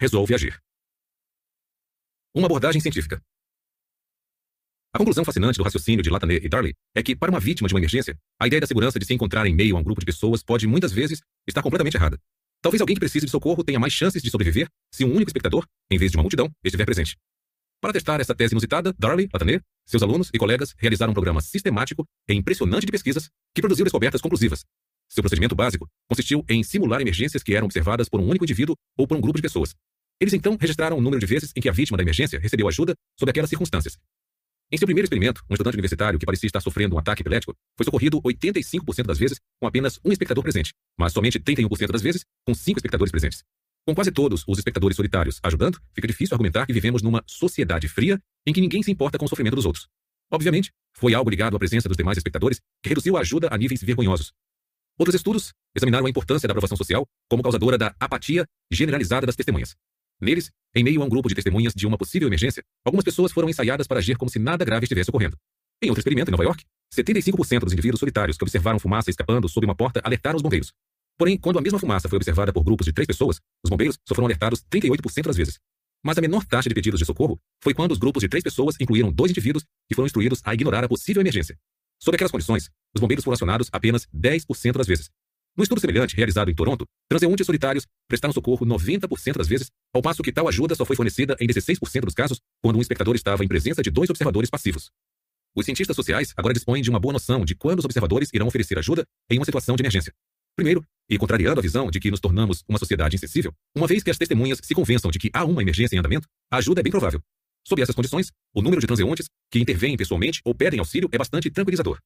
resolve agir. Uma abordagem científica. A conclusão fascinante do raciocínio de Latané e Darley é que, para uma vítima de uma emergência, a ideia da segurança de se encontrar em meio a um grupo de pessoas pode, muitas vezes, estar completamente errada. Talvez alguém que precise de socorro tenha mais chances de sobreviver se um único espectador, em vez de uma multidão, estiver presente. Para testar essa tese inusitada, Darley, Latané, seus alunos e colegas realizaram um programa sistemático e impressionante de pesquisas que produziu descobertas conclusivas. Seu procedimento básico consistiu em simular emergências que eram observadas por um único indivíduo ou por um grupo de pessoas. Eles então registraram o número de vezes em que a vítima da emergência recebeu ajuda sob aquelas circunstâncias. Em seu primeiro experimento, um estudante universitário que parecia estar sofrendo um ataque epilético foi socorrido 85% das vezes com apenas um espectador presente, mas somente 31% das vezes com cinco espectadores presentes. Com quase todos os espectadores solitários ajudando, fica difícil argumentar que vivemos numa sociedade fria em que ninguém se importa com o sofrimento dos outros. Obviamente, foi algo ligado à presença dos demais espectadores que reduziu a ajuda a níveis vergonhosos. Outros estudos examinaram a importância da aprovação social como causadora da apatia generalizada das testemunhas. Neles, em meio a um grupo de testemunhas de uma possível emergência, algumas pessoas foram ensaiadas para agir como se nada grave estivesse ocorrendo. Em outro experimento em Nova York, 75% dos indivíduos solitários que observaram fumaça escapando sob uma porta alertaram os bombeiros. Porém, quando a mesma fumaça foi observada por grupos de três pessoas, os bombeiros só foram alertados 38% das vezes. Mas a menor taxa de pedidos de socorro foi quando os grupos de três pessoas incluíram dois indivíduos que foram instruídos a ignorar a possível emergência. Sob aquelas condições, os bombeiros foram acionados apenas 10% das vezes. No estudo semelhante realizado em Toronto, transeuntes solitários prestaram socorro 90% das vezes, ao passo que tal ajuda só foi fornecida em 16% dos casos quando um espectador estava em presença de dois observadores passivos. Os cientistas sociais agora dispõem de uma boa noção de quando os observadores irão oferecer ajuda em uma situação de emergência. Primeiro, e contrariando a visão de que nos tornamos uma sociedade insensível, uma vez que as testemunhas se convençam de que há uma emergência em andamento, a ajuda é bem provável. Sob essas condições, o número de transeuntes que intervêm pessoalmente ou pedem auxílio é bastante tranquilizador.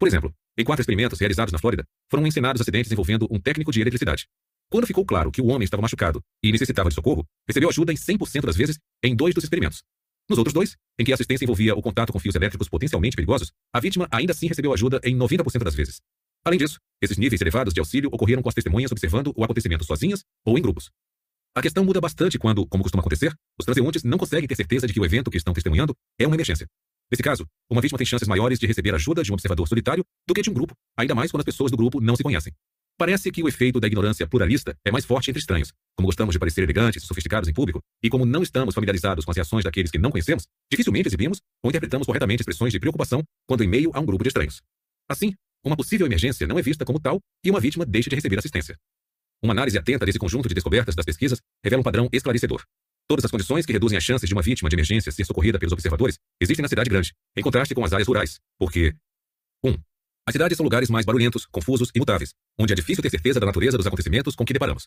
Por exemplo, em quatro experimentos realizados na Flórida, foram encenados acidentes envolvendo um técnico de eletricidade. Quando ficou claro que o homem estava machucado e necessitava de socorro, recebeu ajuda em 100% das vezes em dois dos experimentos. Nos outros dois, em que a assistência envolvia o contato com fios elétricos potencialmente perigosos, a vítima ainda assim recebeu ajuda em 90% das vezes. Além disso, esses níveis elevados de auxílio ocorreram com as testemunhas observando o acontecimento sozinhas ou em grupos. A questão muda bastante quando, como costuma acontecer, os transeuntes não conseguem ter certeza de que o evento que estão testemunhando é uma emergência. Nesse caso, uma vítima tem chances maiores de receber ajuda de um observador solitário do que de um grupo, ainda mais quando as pessoas do grupo não se conhecem. Parece que o efeito da ignorância pluralista é mais forte entre estranhos. Como gostamos de parecer elegantes e sofisticados em público, e como não estamos familiarizados com as reações daqueles que não conhecemos, dificilmente exibimos ou interpretamos corretamente expressões de preocupação quando em meio a um grupo de estranhos. Assim, uma possível emergência não é vista como tal e uma vítima deixa de receber assistência. Uma análise atenta desse conjunto de descobertas das pesquisas revela um padrão esclarecedor. Todas as condições que reduzem as chances de uma vítima de emergência ser socorrida pelos observadores existem na cidade grande, em contraste com as áreas rurais, porque 1. Um, as cidades são lugares mais barulhentos, confusos e mutáveis, onde é difícil ter certeza da natureza dos acontecimentos com que deparamos.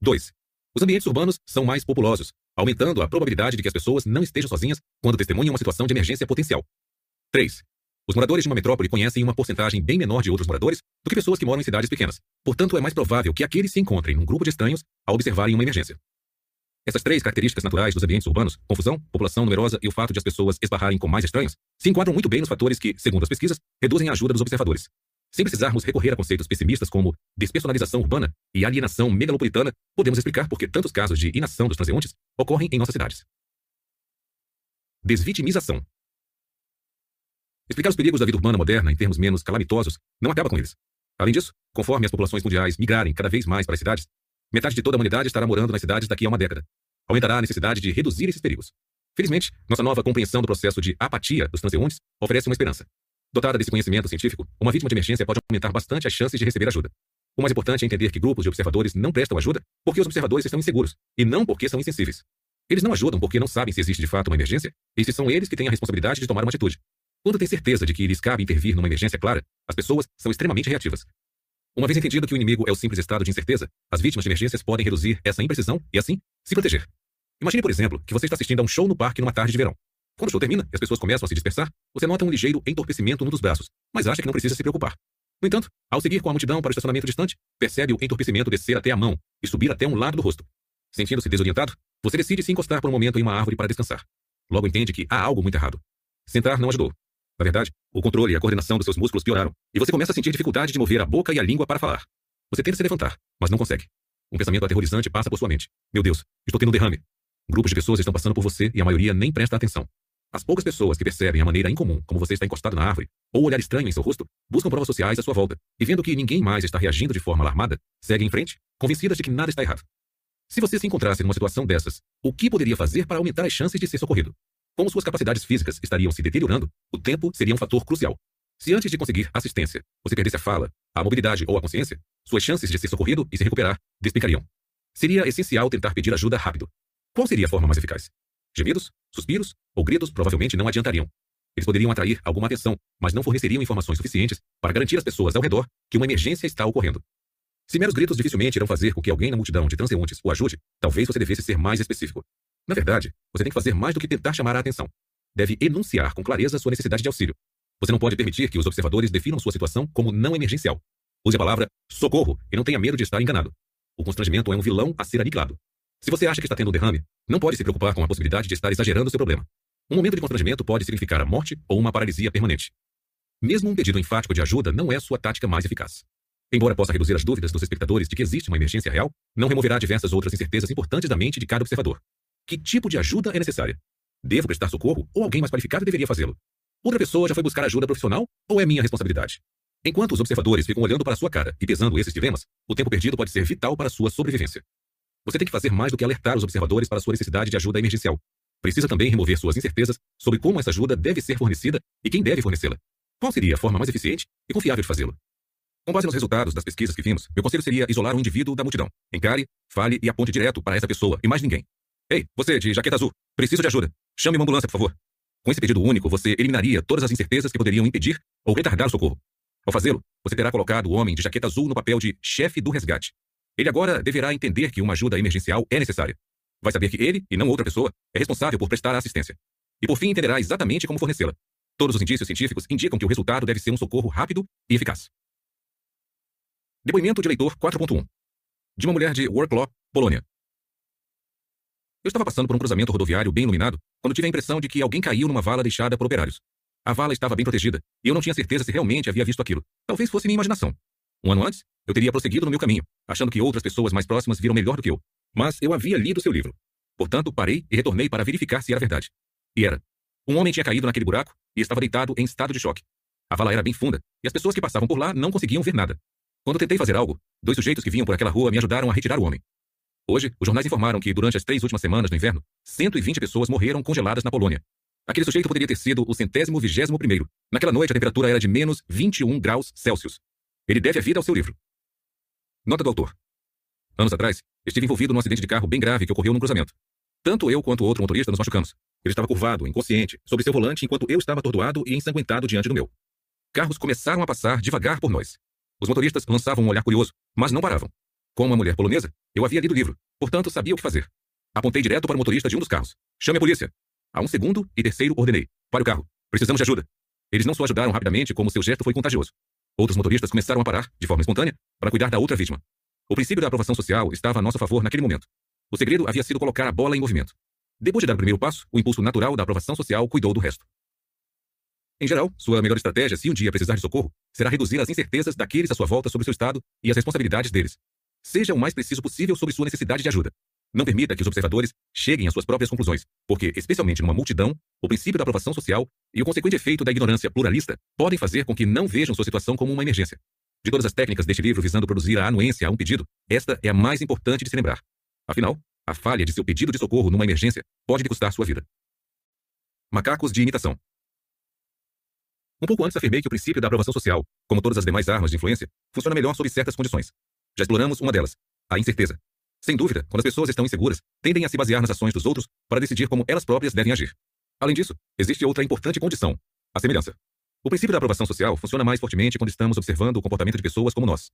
2. Os ambientes urbanos são mais populosos, aumentando a probabilidade de que as pessoas não estejam sozinhas quando testemunham uma situação de emergência potencial. 3. Os moradores de uma metrópole conhecem uma porcentagem bem menor de outros moradores do que pessoas que moram em cidades pequenas. Portanto, é mais provável que aqueles se encontrem num grupo de estranhos ao observarem uma emergência. Essas três características naturais dos ambientes urbanos, confusão, população numerosa e o fato de as pessoas esbarrarem com mais estranhos, se enquadram muito bem nos fatores que, segundo as pesquisas, reduzem a ajuda dos observadores. Sem precisarmos recorrer a conceitos pessimistas como despersonalização urbana e alienação megalopolitana, podemos explicar por que tantos casos de inação dos transeuntes ocorrem em nossas cidades. Desvitimização. Explicar os perigos da vida urbana moderna em termos menos calamitosos não acaba com eles. Além disso, conforme as populações mundiais migrarem cada vez mais para as cidades, Metade de toda a humanidade estará morando nas cidades daqui a uma década. Aumentará a necessidade de reduzir esses perigos. Felizmente, nossa nova compreensão do processo de apatia dos transeuntes oferece uma esperança. Dotada desse conhecimento científico, uma vítima de emergência pode aumentar bastante as chances de receber ajuda. O mais importante é entender que grupos de observadores não prestam ajuda porque os observadores estão inseguros, e não porque são insensíveis. Eles não ajudam porque não sabem se existe de fato uma emergência e se são eles que têm a responsabilidade de tomar uma atitude. Quando tem certeza de que lhes cabe intervir numa emergência clara, as pessoas são extremamente reativas. Uma vez entendido que o inimigo é o simples estado de incerteza, as vítimas de emergências podem reduzir essa imprecisão e, assim, se proteger. Imagine, por exemplo, que você está assistindo a um show no parque numa tarde de verão. Quando o show termina e as pessoas começam a se dispersar, você nota um ligeiro entorpecimento num dos braços, mas acha que não precisa se preocupar. No entanto, ao seguir com a multidão para o estacionamento distante, percebe o entorpecimento descer até a mão e subir até um lado do rosto. Sentindo-se desorientado, você decide se encostar por um momento em uma árvore para descansar. Logo entende que há algo muito errado. Sentar não ajudou. Na verdade, o controle e a coordenação dos seus músculos pioraram, e você começa a sentir dificuldade de mover a boca e a língua para falar. Você tenta se levantar, mas não consegue. Um pensamento aterrorizante passa por sua mente. Meu Deus, estou tendo um derrame. Grupos de pessoas estão passando por você e a maioria nem presta atenção. As poucas pessoas que percebem a maneira incomum como você está encostado na árvore, ou o olhar estranho em seu rosto, buscam provas sociais à sua volta, e vendo que ninguém mais está reagindo de forma alarmada, seguem em frente, convencidas de que nada está errado. Se você se encontrasse numa situação dessas, o que poderia fazer para aumentar as chances de ser socorrido? Como suas capacidades físicas estariam se deteriorando, o tempo seria um fator crucial. Se antes de conseguir assistência você perdesse a fala, a mobilidade ou a consciência, suas chances de ser socorrido e se recuperar despecariam. Seria essencial tentar pedir ajuda rápido. Qual seria a forma mais eficaz? Gemidos, suspiros ou gritos provavelmente não adiantariam. Eles poderiam atrair alguma atenção, mas não forneceriam informações suficientes para garantir às pessoas ao redor que uma emergência está ocorrendo. Se meros gritos dificilmente irão fazer com que alguém na multidão de transeuntes o ajude, talvez você devesse ser mais específico. Na verdade, você tem que fazer mais do que tentar chamar a atenção. Deve enunciar com clareza sua necessidade de auxílio. Você não pode permitir que os observadores definam sua situação como não emergencial. Use a palavra socorro e não tenha medo de estar enganado. O constrangimento é um vilão a ser aniquilado. Se você acha que está tendo um derrame, não pode se preocupar com a possibilidade de estar exagerando seu problema. Um momento de constrangimento pode significar a morte ou uma paralisia permanente. Mesmo um pedido enfático de ajuda não é sua tática mais eficaz. Embora possa reduzir as dúvidas dos espectadores de que existe uma emergência real, não removerá diversas outras incertezas importantes da mente de cada observador. Que tipo de ajuda é necessária? Devo prestar socorro ou alguém mais qualificado deveria fazê-lo? Outra pessoa já foi buscar ajuda profissional ou é minha responsabilidade? Enquanto os observadores ficam olhando para sua cara e pesando esses dilemas, o tempo perdido pode ser vital para sua sobrevivência. Você tem que fazer mais do que alertar os observadores para sua necessidade de ajuda emergencial. Precisa também remover suas incertezas sobre como essa ajuda deve ser fornecida e quem deve fornecê-la. Qual seria a forma mais eficiente e confiável de fazê-lo? Com base nos resultados das pesquisas que vimos, meu conselho seria isolar um indivíduo da multidão. Encare, fale e aponte direto para essa pessoa e mais ninguém. Ei, você de jaqueta azul, preciso de ajuda. Chame uma ambulância, por favor. Com esse pedido único, você eliminaria todas as incertezas que poderiam impedir ou retardar o socorro. Ao fazê-lo, você terá colocado o homem de jaqueta azul no papel de chefe do resgate. Ele agora deverá entender que uma ajuda emergencial é necessária. Vai saber que ele, e não outra pessoa, é responsável por prestar a assistência. E por fim entenderá exatamente como fornecê-la. Todos os indícios científicos indicam que o resultado deve ser um socorro rápido e eficaz. Depoimento de leitor 4.1. De uma mulher de Worklaw, Polônia. Eu estava passando por um cruzamento rodoviário bem iluminado quando tive a impressão de que alguém caiu numa vala deixada por operários. A vala estava bem protegida e eu não tinha certeza se realmente havia visto aquilo. Talvez fosse minha imaginação. Um ano antes, eu teria prosseguido no meu caminho, achando que outras pessoas mais próximas viram melhor do que eu. Mas eu havia lido seu livro. Portanto, parei e retornei para verificar se era verdade. E era. Um homem tinha caído naquele buraco e estava deitado em estado de choque. A vala era bem funda e as pessoas que passavam por lá não conseguiam ver nada. Quando tentei fazer algo, dois sujeitos que vinham por aquela rua me ajudaram a retirar o homem. Hoje, os jornais informaram que, durante as três últimas semanas do inverno, 120 pessoas morreram congeladas na Polônia. Aquele sujeito poderia ter sido o centésimo vigésimo primeiro. Naquela noite, a temperatura era de menos 21 graus Celsius. Ele deve a vida ao seu livro. Nota do autor. Anos atrás, estive envolvido num acidente de carro bem grave que ocorreu num cruzamento. Tanto eu quanto outro motorista nos machucamos. Ele estava curvado, inconsciente, sobre seu volante enquanto eu estava atordoado e ensanguentado diante do meu. Carros começaram a passar devagar por nós. Os motoristas lançavam um olhar curioso, mas não paravam. Como uma mulher polonesa, eu havia lido o livro, portanto sabia o que fazer. Apontei direto para o motorista de um dos carros. Chame a polícia. A um segundo e terceiro ordenei. Pare o carro. Precisamos de ajuda. Eles não só ajudaram rapidamente, como seu gesto foi contagioso. Outros motoristas começaram a parar, de forma espontânea, para cuidar da outra vítima. O princípio da aprovação social estava a nosso favor naquele momento. O segredo havia sido colocar a bola em movimento. Depois de dar o primeiro passo, o impulso natural da aprovação social cuidou do resto. Em geral, sua melhor estratégia, se um dia precisar de socorro, será reduzir as incertezas daqueles à sua volta sobre seu estado e as responsabilidades deles. Seja o mais preciso possível sobre sua necessidade de ajuda. Não permita que os observadores cheguem às suas próprias conclusões, porque, especialmente numa multidão, o princípio da aprovação social e o consequente efeito da ignorância pluralista podem fazer com que não vejam sua situação como uma emergência. De todas as técnicas deste livro visando produzir a anuência a um pedido, esta é a mais importante de se lembrar. Afinal, a falha de seu pedido de socorro numa emergência pode lhe custar sua vida. Macacos de imitação. Um pouco antes afirmei que o princípio da aprovação social, como todas as demais armas de influência, funciona melhor sob certas condições. Já exploramos uma delas, a incerteza. Sem dúvida, quando as pessoas estão inseguras, tendem a se basear nas ações dos outros para decidir como elas próprias devem agir. Além disso, existe outra importante condição, a semelhança. O princípio da aprovação social funciona mais fortemente quando estamos observando o comportamento de pessoas como nós.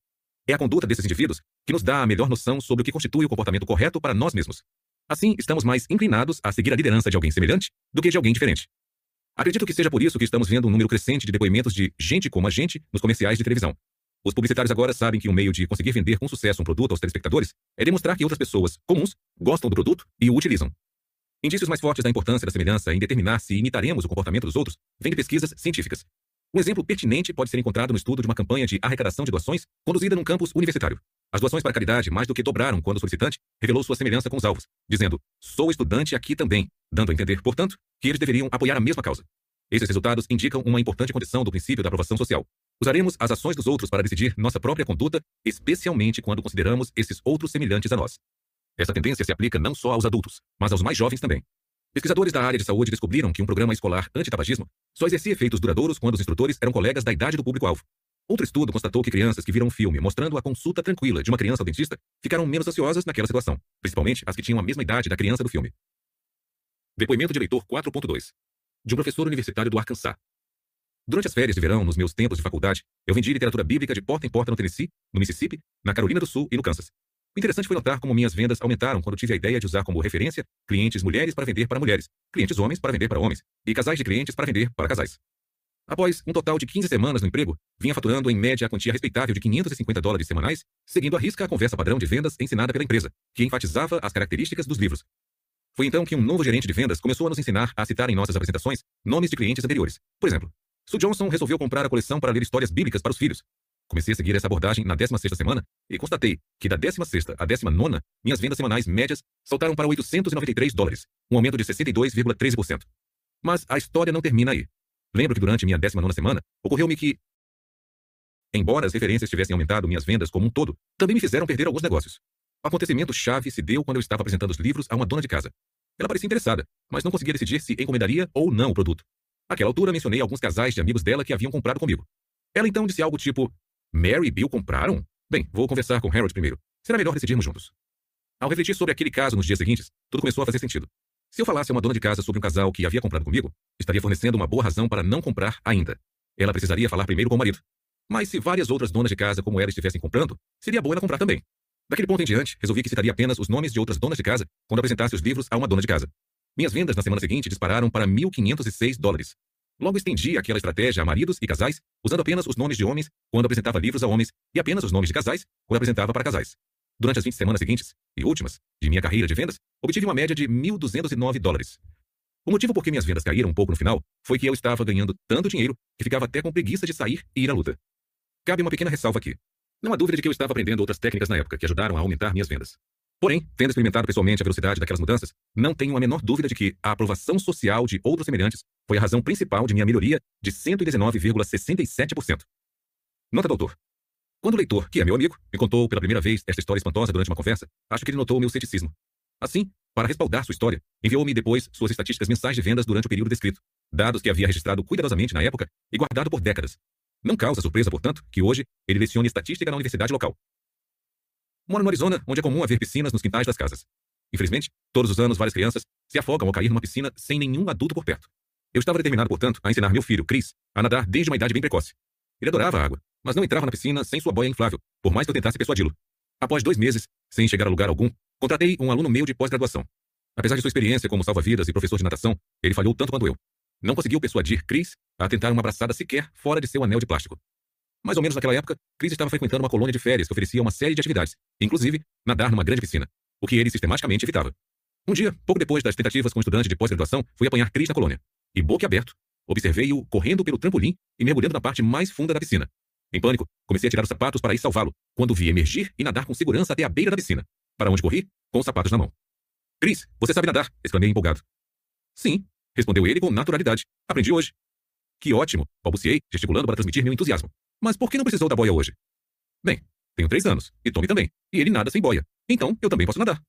É a conduta desses indivíduos que nos dá a melhor noção sobre o que constitui o comportamento correto para nós mesmos. Assim, estamos mais inclinados a seguir a liderança de alguém semelhante do que de alguém diferente. Acredito que seja por isso que estamos vendo um número crescente de depoimentos de gente como a gente nos comerciais de televisão. Os publicitários agora sabem que um meio de conseguir vender com sucesso um produto aos telespectadores é demonstrar que outras pessoas, comuns, gostam do produto e o utilizam. Indícios mais fortes da importância da semelhança em determinar se imitaremos o comportamento dos outros vêm de pesquisas científicas. Um exemplo pertinente pode ser encontrado no estudo de uma campanha de arrecadação de doações conduzida num campus universitário. As doações para caridade mais do que dobraram quando o solicitante revelou sua semelhança com os alvos, dizendo: Sou estudante aqui também, dando a entender, portanto, que eles deveriam apoiar a mesma causa. Esses resultados indicam uma importante condição do princípio da aprovação social. Usaremos as ações dos outros para decidir nossa própria conduta, especialmente quando consideramos esses outros semelhantes a nós. Essa tendência se aplica não só aos adultos, mas aos mais jovens também. Pesquisadores da área de saúde descobriram que um programa escolar anti-tabagismo só exercia efeitos duradouros quando os instrutores eram colegas da idade do público-alvo. Outro estudo constatou que crianças que viram um filme mostrando a consulta tranquila de uma criança ao dentista ficaram menos ansiosas naquela situação, principalmente as que tinham a mesma idade da criança do filme. Depoimento de leitor 4.2 De um professor universitário do Arkansas. Durante as férias de verão, nos meus tempos de faculdade, eu vendi literatura bíblica de porta em porta no Tennessee, no Mississippi, na Carolina do Sul e no Kansas. O interessante foi notar como minhas vendas aumentaram quando tive a ideia de usar como referência clientes mulheres para vender para mulheres, clientes homens para vender para homens e casais de clientes para vender para casais. Após um total de 15 semanas no emprego, vinha faturando em média a quantia respeitável de 550 dólares semanais, seguindo a risca a conversa padrão de vendas ensinada pela empresa, que enfatizava as características dos livros. Foi então que um novo gerente de vendas começou a nos ensinar a citar em nossas apresentações nomes de clientes anteriores. Por exemplo, Sue Johnson resolveu comprar a coleção para ler histórias bíblicas para os filhos. Comecei a seguir essa abordagem na 16ª semana e constatei que da 16ª à 19ª, minhas vendas semanais médias saltaram para 893 dólares, um aumento de 62,13%. Mas a história não termina aí. Lembro que durante minha 19ª semana, ocorreu-me que, embora as referências tivessem aumentado minhas vendas como um todo, também me fizeram perder alguns negócios. O acontecimento chave se deu quando eu estava apresentando os livros a uma dona de casa. Ela parecia interessada, mas não conseguia decidir se encomendaria ou não o produto. Naquela altura, mencionei alguns casais de amigos dela que haviam comprado comigo. Ela então disse algo tipo: Mary e Bill compraram? Bem, vou conversar com Harold primeiro. Será melhor decidirmos juntos. Ao refletir sobre aquele caso nos dias seguintes, tudo começou a fazer sentido. Se eu falasse a uma dona de casa sobre um casal que havia comprado comigo, estaria fornecendo uma boa razão para não comprar ainda. Ela precisaria falar primeiro com o marido. Mas se várias outras donas de casa como ela estivessem comprando, seria bom ela comprar também. Daquele ponto em diante, resolvi que citaria apenas os nomes de outras donas de casa quando apresentasse os livros a uma dona de casa. Minhas vendas na semana seguinte dispararam para 1.506 dólares, Logo estendi aquela estratégia a maridos e casais, usando apenas os nomes de homens quando apresentava livros a homens e apenas os nomes de casais quando apresentava para casais. Durante as 20 semanas seguintes, e últimas, de minha carreira de vendas, obtive uma média de 1.209 dólares. O motivo por que minhas vendas caíram um pouco no final foi que eu estava ganhando tanto dinheiro que ficava até com preguiça de sair e ir à luta. Cabe uma pequena ressalva aqui. Não há dúvida de que eu estava aprendendo outras técnicas na época que ajudaram a aumentar minhas vendas. Porém, tendo experimentado pessoalmente a velocidade daquelas mudanças, não tenho a menor dúvida de que a aprovação social de outros semelhantes foi a razão principal de minha melhoria de 119,67%. Nota do autor. Quando o leitor, que é meu amigo, me contou pela primeira vez esta história espantosa durante uma conversa, acho que ele notou meu ceticismo. Assim, para respaldar sua história, enviou-me depois suas estatísticas mensais de vendas durante o período descrito, dados que havia registrado cuidadosamente na época e guardado por décadas. Não causa surpresa, portanto, que hoje ele lecione estatística na universidade local. Moro no Arizona, onde é comum haver piscinas nos quintais das casas. Infelizmente, todos os anos várias crianças se afogam ao cair numa piscina sem nenhum adulto por perto. Eu estava determinado, portanto, a ensinar meu filho, Chris, a nadar desde uma idade bem precoce. Ele adorava a água, mas não entrava na piscina sem sua boia inflável, por mais que eu tentasse persuadi-lo. Após dois meses, sem chegar a lugar algum, contratei um aluno meu de pós-graduação. Apesar de sua experiência como salva-vidas e professor de natação, ele falhou tanto quanto eu. Não conseguiu persuadir Chris a tentar uma abraçada sequer fora de seu anel de plástico. Mais ou menos naquela época, Chris estava frequentando uma colônia de férias que oferecia uma série de atividades, inclusive nadar numa grande piscina, o que ele sistematicamente evitava. Um dia, pouco depois das tentativas com estudante de pós-graduação, fui apanhar Chris na colônia. E, boca aberto, observei-o correndo pelo trampolim e mergulhando na parte mais funda da piscina. Em pânico, comecei a tirar os sapatos para ir salvá-lo, quando vi emergir e nadar com segurança até a beira da piscina, para onde corri, com os sapatos na mão. Chris, você sabe nadar? exclamei empolgado. Sim, respondeu ele com naturalidade. Aprendi hoje. Que ótimo, balbuciei, gesticulando para transmitir meu entusiasmo. Mas por que não precisou da boia hoje? Bem, tenho três anos, e Tommy também, e ele nada sem boia. Então, eu também posso nadar.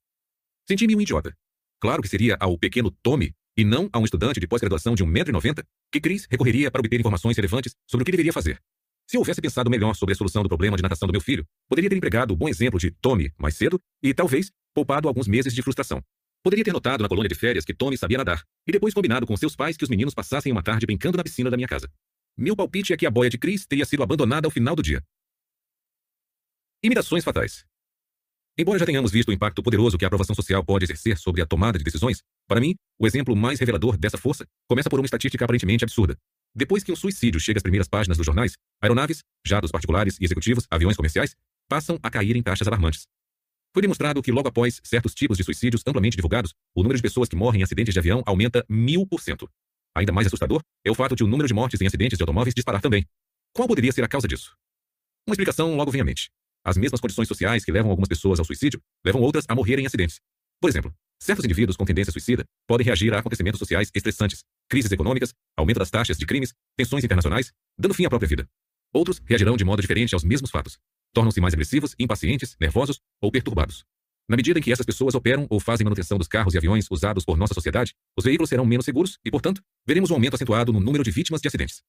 Senti-me um idiota. Claro que seria ao pequeno Tommy, e não a um estudante de pós-graduação de 1,90m, que Chris recorreria para obter informações relevantes sobre o que deveria fazer. Se eu houvesse pensado melhor sobre a solução do problema de natação do meu filho, poderia ter empregado o bom exemplo de Tommy mais cedo e, talvez, poupado alguns meses de frustração. Poderia ter notado na colônia de férias que Tommy sabia nadar, e depois combinado com seus pais que os meninos passassem uma tarde brincando na piscina da minha casa. Meu palpite é que a boia de Chris teria sido abandonada ao final do dia. Imitações fatais. Embora já tenhamos visto o impacto poderoso que a aprovação social pode exercer sobre a tomada de decisões, para mim, o exemplo mais revelador dessa força começa por uma estatística aparentemente absurda. Depois que um suicídio chega às primeiras páginas dos jornais, aeronaves, jatos particulares e executivos, aviões comerciais, passam a cair em taxas alarmantes. Foi demonstrado que logo após certos tipos de suicídios amplamente divulgados, o número de pessoas que morrem em acidentes de avião aumenta mil por cento. Ainda mais assustador é o fato de o número de mortes em acidentes de automóveis disparar também. Qual poderia ser a causa disso? Uma explicação logo vem à mente. As mesmas condições sociais que levam algumas pessoas ao suicídio levam outras a morrerem em acidentes. Por exemplo, certos indivíduos com tendência suicida podem reagir a acontecimentos sociais estressantes, crises econômicas, aumento das taxas de crimes, tensões internacionais, dando fim à própria vida. Outros reagirão de modo diferente aos mesmos fatos. Tornam-se mais agressivos, impacientes, nervosos ou perturbados. Na medida em que essas pessoas operam ou fazem manutenção dos carros e aviões usados por nossa sociedade, os veículos serão menos seguros e, portanto, veremos um aumento acentuado no número de vítimas de acidentes.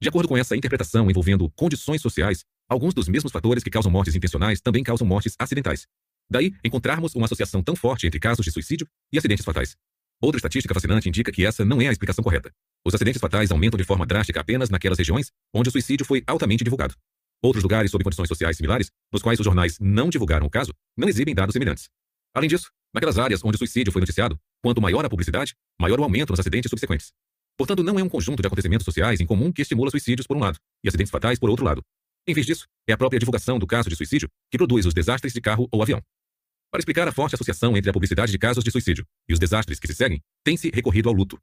De acordo com essa interpretação envolvendo condições sociais, alguns dos mesmos fatores que causam mortes intencionais também causam mortes acidentais. Daí, encontrarmos uma associação tão forte entre casos de suicídio e acidentes fatais. Outra estatística fascinante indica que essa não é a explicação correta. Os acidentes fatais aumentam de forma drástica apenas naquelas regiões onde o suicídio foi altamente divulgado. Outros lugares sob condições sociais similares, nos quais os jornais não divulgaram o caso, não exibem dados semelhantes. Além disso, naquelas áreas onde o suicídio foi noticiado, quanto maior a publicidade, maior o aumento nos acidentes subsequentes. Portanto, não é um conjunto de acontecimentos sociais em comum que estimula suicídios por um lado e acidentes fatais por outro lado. Em vez disso, é a própria divulgação do caso de suicídio que produz os desastres de carro ou avião. Para explicar a forte associação entre a publicidade de casos de suicídio e os desastres que se seguem, tem-se recorrido ao luto,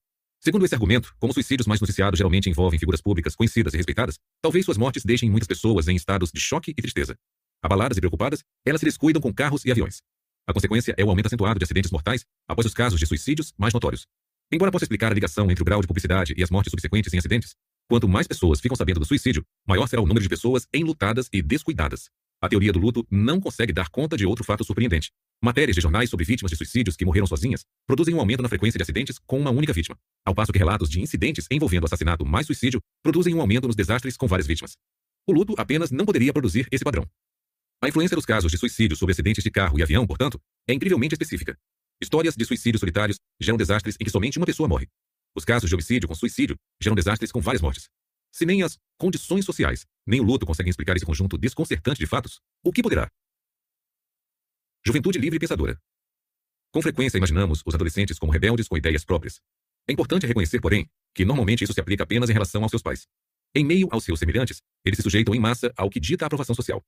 Segundo esse argumento, como suicídios mais noticiados geralmente envolvem figuras públicas conhecidas e respeitadas, talvez suas mortes deixem muitas pessoas em estados de choque e tristeza. Abaladas e preocupadas, elas se descuidam com carros e aviões. A consequência é o aumento acentuado de acidentes mortais após os casos de suicídios mais notórios. Embora possa explicar a ligação entre o grau de publicidade e as mortes subsequentes em acidentes, quanto mais pessoas ficam sabendo do suicídio, maior será o número de pessoas enlutadas e descuidadas. A teoria do luto não consegue dar conta de outro fato surpreendente. Matérias de jornais sobre vítimas de suicídios que morreram sozinhas produzem um aumento na frequência de acidentes com uma única vítima, ao passo que relatos de incidentes envolvendo assassinato mais suicídio produzem um aumento nos desastres com várias vítimas. O luto apenas não poderia produzir esse padrão. A influência dos casos de suicídio sobre acidentes de carro e avião, portanto, é incrivelmente específica. Histórias de suicídios solitários geram desastres em que somente uma pessoa morre. Os casos de homicídio com suicídio geram desastres com várias mortes. Se nem as condições sociais, nem o luto conseguem explicar esse conjunto desconcertante de fatos, o que poderá? Juventude livre e pensadora. Com frequência imaginamos os adolescentes como rebeldes com ideias próprias. É importante reconhecer, porém, que normalmente isso se aplica apenas em relação aos seus pais. Em meio aos seus semelhantes, eles se sujeitam em massa ao que dita a aprovação social.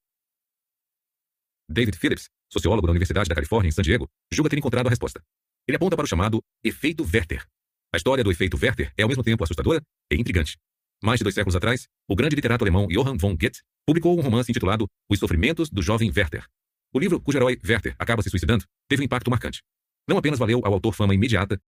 David Phillips, sociólogo da Universidade da Califórnia em San Diego, julga ter encontrado a resposta. Ele aponta para o chamado efeito Werther. A história do efeito Werther é ao mesmo tempo assustadora e intrigante. Mais de dois séculos atrás, o grande literato alemão Johann von Goethe publicou um romance intitulado Os Sofrimentos do Jovem Werther, o livro, cujo herói Werther acaba se suicidando, teve um impacto marcante. Não apenas valeu ao autor fama imediata,